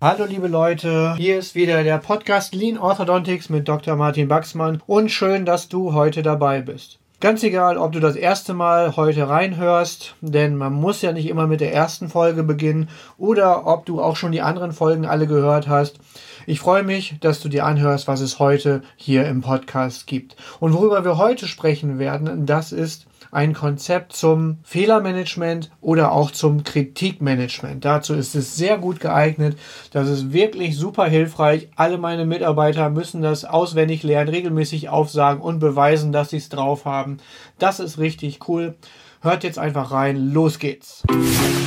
Hallo liebe Leute, hier ist wieder der Podcast Lean Orthodontics mit Dr. Martin Baxmann und schön, dass du heute dabei bist. Ganz egal, ob du das erste Mal heute reinhörst, denn man muss ja nicht immer mit der ersten Folge beginnen oder ob du auch schon die anderen Folgen alle gehört hast. Ich freue mich, dass du dir anhörst, was es heute hier im Podcast gibt. Und worüber wir heute sprechen werden, das ist ein Konzept zum Fehlermanagement oder auch zum Kritikmanagement. Dazu ist es sehr gut geeignet. Das ist wirklich super hilfreich. Alle meine Mitarbeiter müssen das auswendig lernen, regelmäßig aufsagen und beweisen, dass sie es drauf haben. Das ist richtig cool. Hört jetzt einfach rein, los geht's.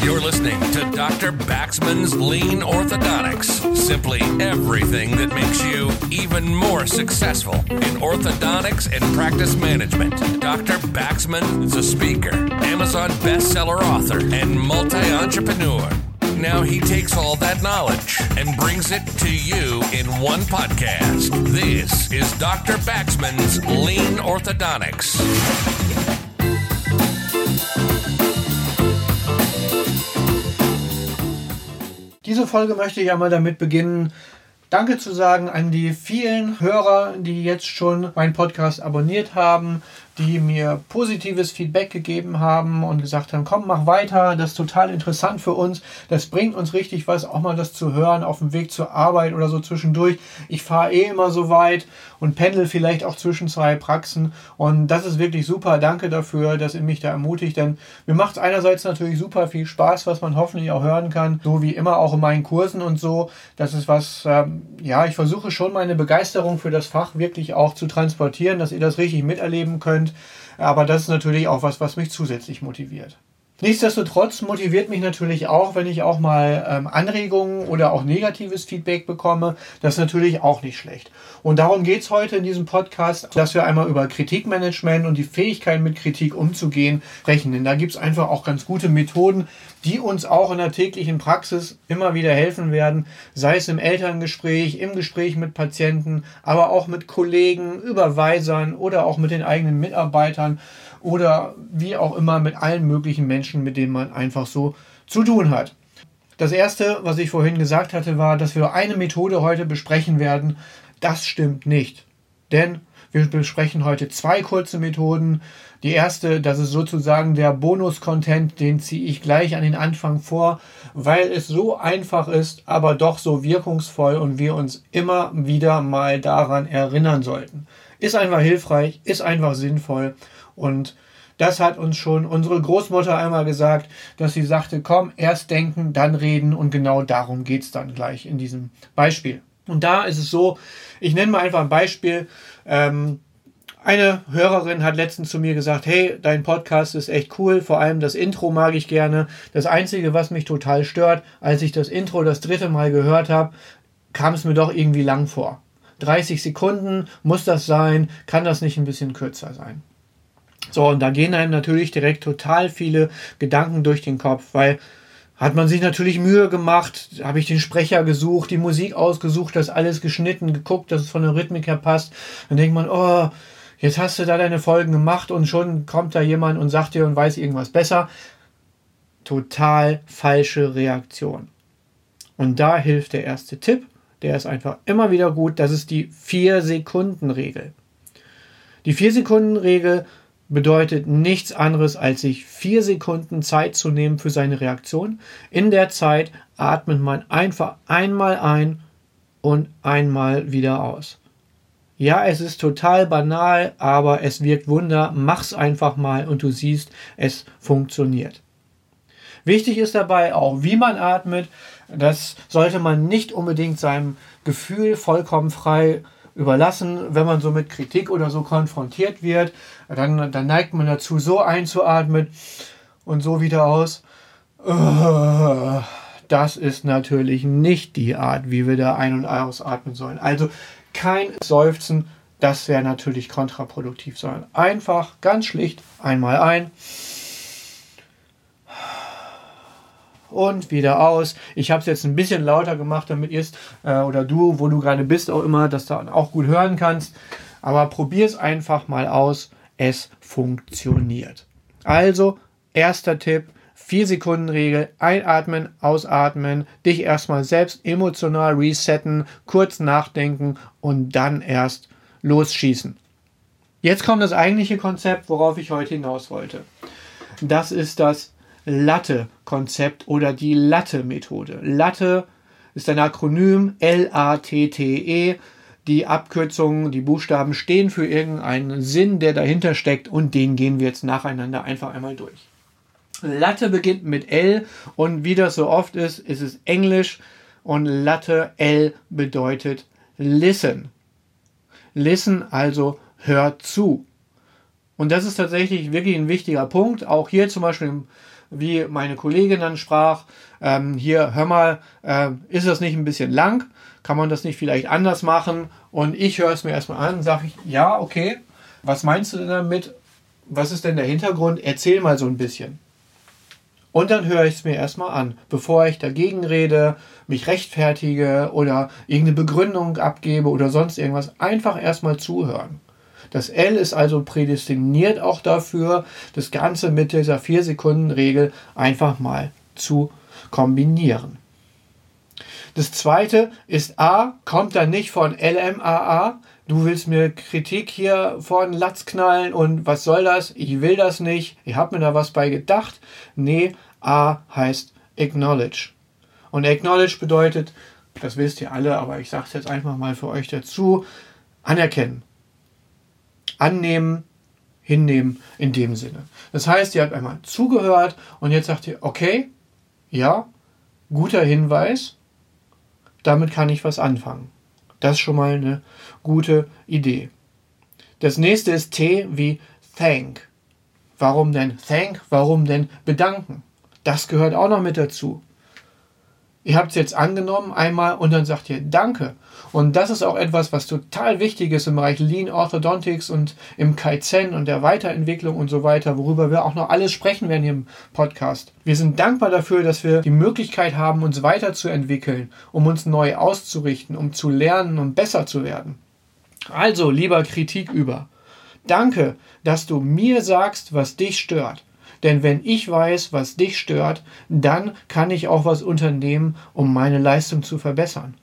You're listening to Dr. Baxman's Lean Orthodontics. Simply everything that makes you even more successful in orthodontics and practice management. Dr. Baxman is a speaker, Amazon bestseller author, and multi entrepreneur. Now he takes all that knowledge and brings it to you in one podcast. This is Dr. Baxman's Lean Orthodontics. Diese Folge möchte ich einmal damit beginnen, Danke zu sagen an die vielen Hörer, die jetzt schon meinen Podcast abonniert haben, die mir positives Feedback gegeben haben und gesagt haben, komm, mach weiter, das ist total interessant für uns, das bringt uns richtig was, auch mal das zu hören auf dem Weg zur Arbeit oder so zwischendurch. Ich fahre eh immer so weit und pendel vielleicht auch zwischen zwei Praxen und das ist wirklich super. Danke dafür, dass ihr mich da ermutigt, denn mir macht es einerseits natürlich super viel Spaß, was man hoffentlich auch hören kann, so wie immer auch in meinen Kursen und so. Das ist was, ähm, ja, ich versuche schon meine Begeisterung für das Fach wirklich auch zu transportieren, dass ihr das richtig miterleben könnt. Aber das ist natürlich auch was, was mich zusätzlich motiviert. Nichtsdestotrotz motiviert mich natürlich auch, wenn ich auch mal ähm, Anregungen oder auch negatives Feedback bekomme. Das ist natürlich auch nicht schlecht. Und darum geht es heute in diesem Podcast, dass wir einmal über Kritikmanagement und die Fähigkeit mit Kritik umzugehen sprechen. Denn da gibt es einfach auch ganz gute Methoden, die uns auch in der täglichen Praxis immer wieder helfen werden, sei es im Elterngespräch, im Gespräch mit Patienten, aber auch mit Kollegen, Überweisern oder auch mit den eigenen Mitarbeitern oder wie auch immer mit allen möglichen Menschen, mit denen man einfach so zu tun hat. Das erste, was ich vorhin gesagt hatte, war, dass wir eine Methode heute besprechen werden. Das stimmt nicht. Denn wir besprechen heute zwei kurze Methoden. Die erste, das ist sozusagen der Bonus-Content, den ziehe ich gleich an den Anfang vor, weil es so einfach ist, aber doch so wirkungsvoll und wir uns immer wieder mal daran erinnern sollten. Ist einfach hilfreich, ist einfach sinnvoll und das hat uns schon unsere Großmutter einmal gesagt, dass sie sagte, komm, erst denken, dann reden und genau darum geht es dann gleich in diesem Beispiel. Und da ist es so, ich nenne mal einfach ein Beispiel. Ähm, eine Hörerin hat letztens zu mir gesagt, hey, dein Podcast ist echt cool, vor allem das Intro mag ich gerne. Das Einzige, was mich total stört, als ich das Intro das dritte Mal gehört habe, kam es mir doch irgendwie lang vor. 30 Sekunden muss das sein, kann das nicht ein bisschen kürzer sein? So, und da gehen einem natürlich direkt total viele Gedanken durch den Kopf, weil hat man sich natürlich Mühe gemacht, habe ich den Sprecher gesucht, die Musik ausgesucht, das alles geschnitten, geguckt, dass es von der Rhythmik her passt. Dann denkt man, oh, jetzt hast du da deine Folgen gemacht und schon kommt da jemand und sagt dir und weiß irgendwas besser. Total falsche Reaktion. Und da hilft der erste Tipp, der ist einfach immer wieder gut, das ist die 4-Sekunden-Regel. Die 4-Sekunden-Regel bedeutet nichts anderes, als sich vier Sekunden Zeit zu nehmen für seine Reaktion. In der Zeit atmet man einfach einmal ein und einmal wieder aus. Ja, es ist total banal, aber es wirkt Wunder. Mach's einfach mal und du siehst, es funktioniert. Wichtig ist dabei auch, wie man atmet. Das sollte man nicht unbedingt seinem Gefühl vollkommen frei überlassen, wenn man so mit Kritik oder so konfrontiert wird. Dann, dann neigt man dazu, so einzuatmen und so wieder aus. Das ist natürlich nicht die Art, wie wir da ein- und ausatmen sollen. Also kein Seufzen, das wäre natürlich kontraproduktiv, sondern einfach ganz schlicht einmal ein und wieder aus. Ich habe es jetzt ein bisschen lauter gemacht, damit ihr es äh, oder du, wo du gerade bist, auch immer, dass du auch gut hören kannst. Aber probier es einfach mal aus. Es funktioniert. Also, erster Tipp, Vier Sekunden Regel, einatmen, ausatmen, dich erstmal selbst emotional resetten, kurz nachdenken und dann erst losschießen. Jetzt kommt das eigentliche Konzept, worauf ich heute hinaus wollte. Das ist das Latte-Konzept oder die Latte-Methode. Latte ist ein Akronym L-A-T-T-E. Die Abkürzungen, die Buchstaben stehen für irgendeinen Sinn, der dahinter steckt und den gehen wir jetzt nacheinander einfach einmal durch. Latte beginnt mit L und wie das so oft ist, ist es Englisch und Latte L bedeutet Listen. Listen also hört zu. Und das ist tatsächlich wirklich ein wichtiger Punkt. Auch hier zum Beispiel, wie meine Kollegin dann sprach, ähm, hier, hör mal, äh, ist das nicht ein bisschen lang? Kann man das nicht vielleicht anders machen? Und ich höre es mir erstmal an, sage ich, ja, okay. Was meinst du denn damit? Was ist denn der Hintergrund? Erzähl mal so ein bisschen. Und dann höre ich es mir erstmal an, bevor ich dagegen rede, mich rechtfertige oder irgendeine Begründung abgebe oder sonst irgendwas. Einfach erstmal zuhören. Das L ist also prädestiniert auch dafür, das Ganze mit dieser 4-Sekunden-Regel einfach mal zu kombinieren. Das zweite ist A, kommt dann nicht von LMAA. Du willst mir Kritik hier vor den Latz knallen und was soll das? Ich will das nicht. Ich habe mir da was bei gedacht. Nee, A heißt acknowledge. Und acknowledge bedeutet, das wisst ihr alle, aber ich sage es jetzt einfach mal für euch dazu, anerkennen. Annehmen, hinnehmen in dem Sinne. Das heißt, ihr habt einmal zugehört und jetzt sagt ihr, okay, ja, guter Hinweis, damit kann ich was anfangen. Das ist schon mal eine gute Idee. Das nächste ist T wie thank. Warum denn thank? Warum denn bedanken? Das gehört auch noch mit dazu. Ihr habt es jetzt angenommen einmal und dann sagt ihr Danke. Und das ist auch etwas, was total wichtig ist im Bereich Lean Orthodontics und im Kaizen und der Weiterentwicklung und so weiter, worüber wir auch noch alles sprechen werden hier im Podcast. Wir sind dankbar dafür, dass wir die Möglichkeit haben, uns weiterzuentwickeln, um uns neu auszurichten, um zu lernen und besser zu werden. Also, lieber Kritik über. Danke, dass du mir sagst, was dich stört. Denn wenn ich weiß, was dich stört, dann kann ich auch was unternehmen, um meine Leistung zu verbessern.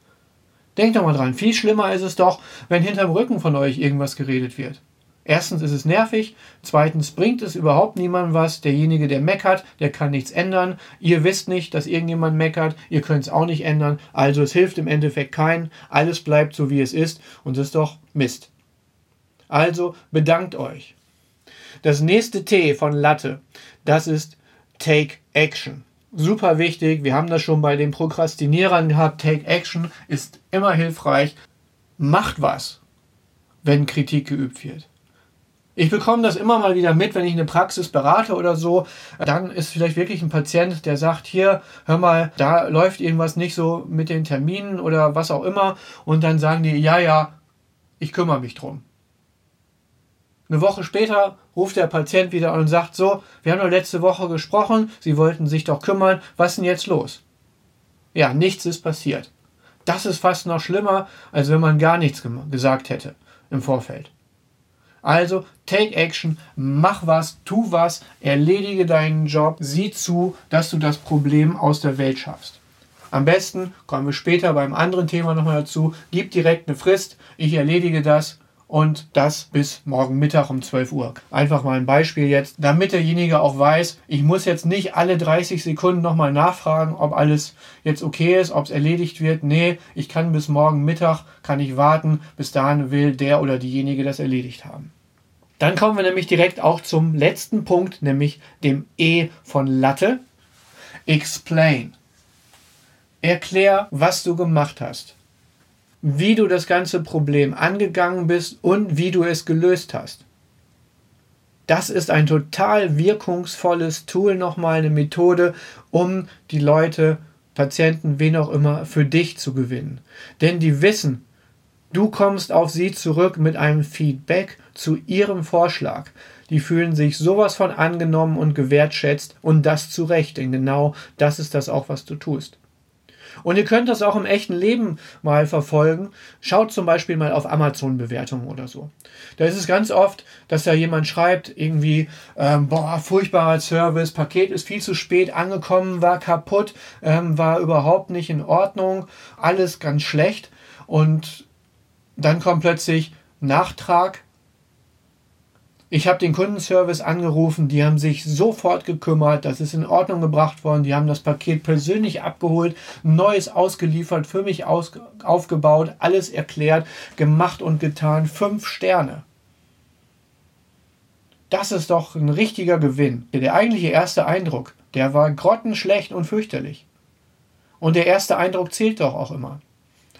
Denkt doch mal dran, viel schlimmer ist es doch, wenn hinterm Rücken von euch irgendwas geredet wird. Erstens ist es nervig, zweitens bringt es überhaupt niemandem was. Derjenige, der meckert, der kann nichts ändern. Ihr wisst nicht, dass irgendjemand meckert, ihr könnt es auch nicht ändern. Also es hilft im Endeffekt keinen. Alles bleibt so, wie es ist und das ist doch Mist. Also bedankt euch. Das nächste T von Latte, das ist Take Action. Super wichtig, wir haben das schon bei den Prokrastinierern gehabt. Take Action ist immer hilfreich. Macht was, wenn Kritik geübt wird. Ich bekomme das immer mal wieder mit, wenn ich eine Praxis berate oder so. Dann ist vielleicht wirklich ein Patient, der sagt, hier, hör mal, da läuft irgendwas nicht so mit den Terminen oder was auch immer. Und dann sagen die, ja, ja, ich kümmere mich drum. Eine Woche später ruft der Patient wieder an und sagt so, wir haben doch letzte Woche gesprochen, Sie wollten sich doch kümmern, was ist denn jetzt los? Ja, nichts ist passiert. Das ist fast noch schlimmer, als wenn man gar nichts gesagt hätte im Vorfeld. Also, take action, mach was, tu was, erledige deinen Job, sieh zu, dass du das Problem aus der Welt schaffst. Am besten, kommen wir später beim anderen Thema nochmal dazu, gib direkt eine Frist, ich erledige das und das bis morgen Mittag um 12 Uhr. Einfach mal ein Beispiel jetzt, damit derjenige auch weiß, ich muss jetzt nicht alle 30 Sekunden nochmal nachfragen, ob alles jetzt okay ist, ob es erledigt wird. Nee, ich kann bis morgen Mittag, kann ich warten, bis dahin will der oder diejenige das erledigt haben. Dann kommen wir nämlich direkt auch zum letzten Punkt, nämlich dem E von Latte. Explain. Erklär, was du gemacht hast wie du das ganze Problem angegangen bist und wie du es gelöst hast. Das ist ein total wirkungsvolles Tool, nochmal eine Methode, um die Leute, Patienten, wen auch immer, für dich zu gewinnen. Denn die wissen, du kommst auf sie zurück mit einem Feedback zu ihrem Vorschlag. Die fühlen sich sowas von angenommen und gewertschätzt und das zu Recht, denn genau das ist das auch, was du tust. Und ihr könnt das auch im echten Leben mal verfolgen. Schaut zum Beispiel mal auf Amazon-Bewertungen oder so. Da ist es ganz oft, dass da jemand schreibt, irgendwie, ähm, boah, furchtbarer Service, Paket ist viel zu spät angekommen, war kaputt, ähm, war überhaupt nicht in Ordnung, alles ganz schlecht. Und dann kommt plötzlich Nachtrag, ich habe den Kundenservice angerufen, die haben sich sofort gekümmert, das ist in Ordnung gebracht worden, die haben das Paket persönlich abgeholt, neues ausgeliefert, für mich aus, aufgebaut, alles erklärt, gemacht und getan, fünf Sterne. Das ist doch ein richtiger Gewinn. Der eigentliche erste Eindruck, der war grottenschlecht und fürchterlich. Und der erste Eindruck zählt doch auch immer.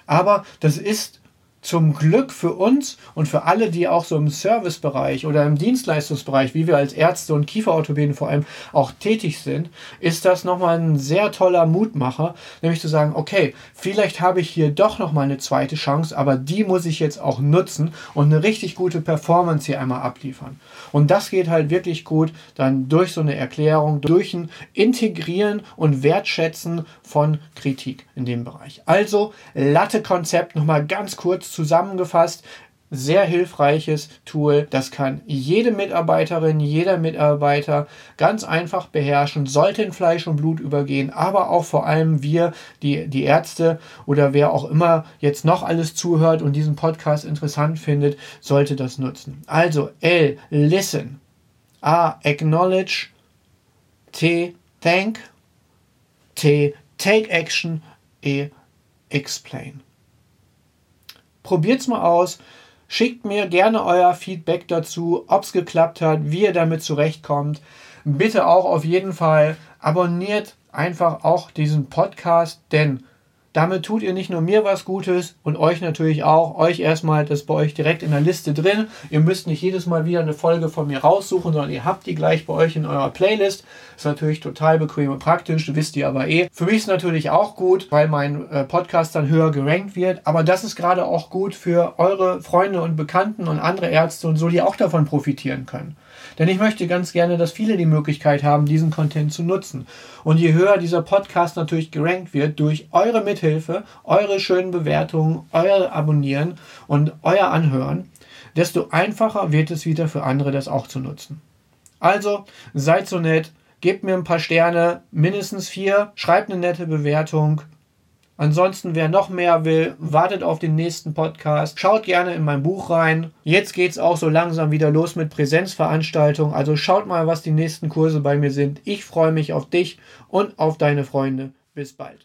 Aber das ist zum Glück für uns und für alle, die auch so im Servicebereich oder im Dienstleistungsbereich, wie wir als Ärzte und Kieferorthopäden vor allem auch tätig sind, ist das nochmal ein sehr toller Mutmacher, nämlich zu sagen, okay, vielleicht habe ich hier doch nochmal eine zweite Chance, aber die muss ich jetzt auch nutzen und eine richtig gute Performance hier einmal abliefern. Und das geht halt wirklich gut dann durch so eine Erklärung, durch ein Integrieren und Wertschätzen von Kritik in dem Bereich. Also Latte-Konzept nochmal ganz kurz zusammengefasst. Sehr hilfreiches Tool. Das kann jede Mitarbeiterin, jeder Mitarbeiter ganz einfach beherrschen, sollte in Fleisch und Blut übergehen, aber auch vor allem wir, die, die Ärzte oder wer auch immer jetzt noch alles zuhört und diesen Podcast interessant findet, sollte das nutzen. Also L, listen. A, acknowledge. T, thank. T, take action. E, explain. Probiert's mal aus. Schickt mir gerne euer Feedback dazu, ob es geklappt hat, wie ihr damit zurechtkommt. Bitte auch auf jeden Fall abonniert einfach auch diesen Podcast, denn damit tut ihr nicht nur mir was Gutes und euch natürlich auch. Euch erstmal, das bei euch direkt in der Liste drin. Ihr müsst nicht jedes Mal wieder eine Folge von mir raussuchen, sondern ihr habt die gleich bei euch in eurer Playlist. Ist natürlich total bequem und praktisch, wisst ihr aber eh. Für mich ist natürlich auch gut, weil mein äh, Podcast dann höher gerankt wird. Aber das ist gerade auch gut für eure Freunde und Bekannten und andere Ärzte und so, die auch davon profitieren können. Denn ich möchte ganz gerne, dass viele die Möglichkeit haben, diesen Content zu nutzen. Und je höher dieser Podcast natürlich gerankt wird, durch eure Mithilfe, eure schönen Bewertungen, euer Abonnieren und euer Anhören, desto einfacher wird es wieder für andere, das auch zu nutzen. Also seid so nett, gebt mir ein paar Sterne, mindestens vier, schreibt eine nette Bewertung Ansonsten, wer noch mehr will, wartet auf den nächsten Podcast. Schaut gerne in mein Buch rein. Jetzt geht es auch so langsam wieder los mit Präsenzveranstaltungen. Also schaut mal, was die nächsten Kurse bei mir sind. Ich freue mich auf dich und auf deine Freunde. Bis bald.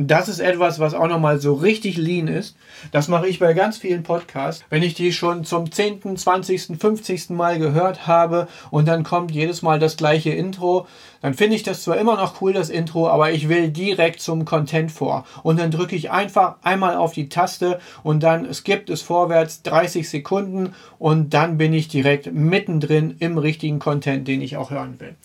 Das ist etwas, was auch nochmal so richtig lean ist. Das mache ich bei ganz vielen Podcasts. Wenn ich die schon zum 10., 20., 50. Mal gehört habe und dann kommt jedes Mal das gleiche Intro, dann finde ich das zwar immer noch cool, das Intro, aber ich will direkt zum Content vor. Und dann drücke ich einfach einmal auf die Taste und dann skippt es vorwärts 30 Sekunden und dann bin ich direkt mittendrin im richtigen Content, den ich auch hören will.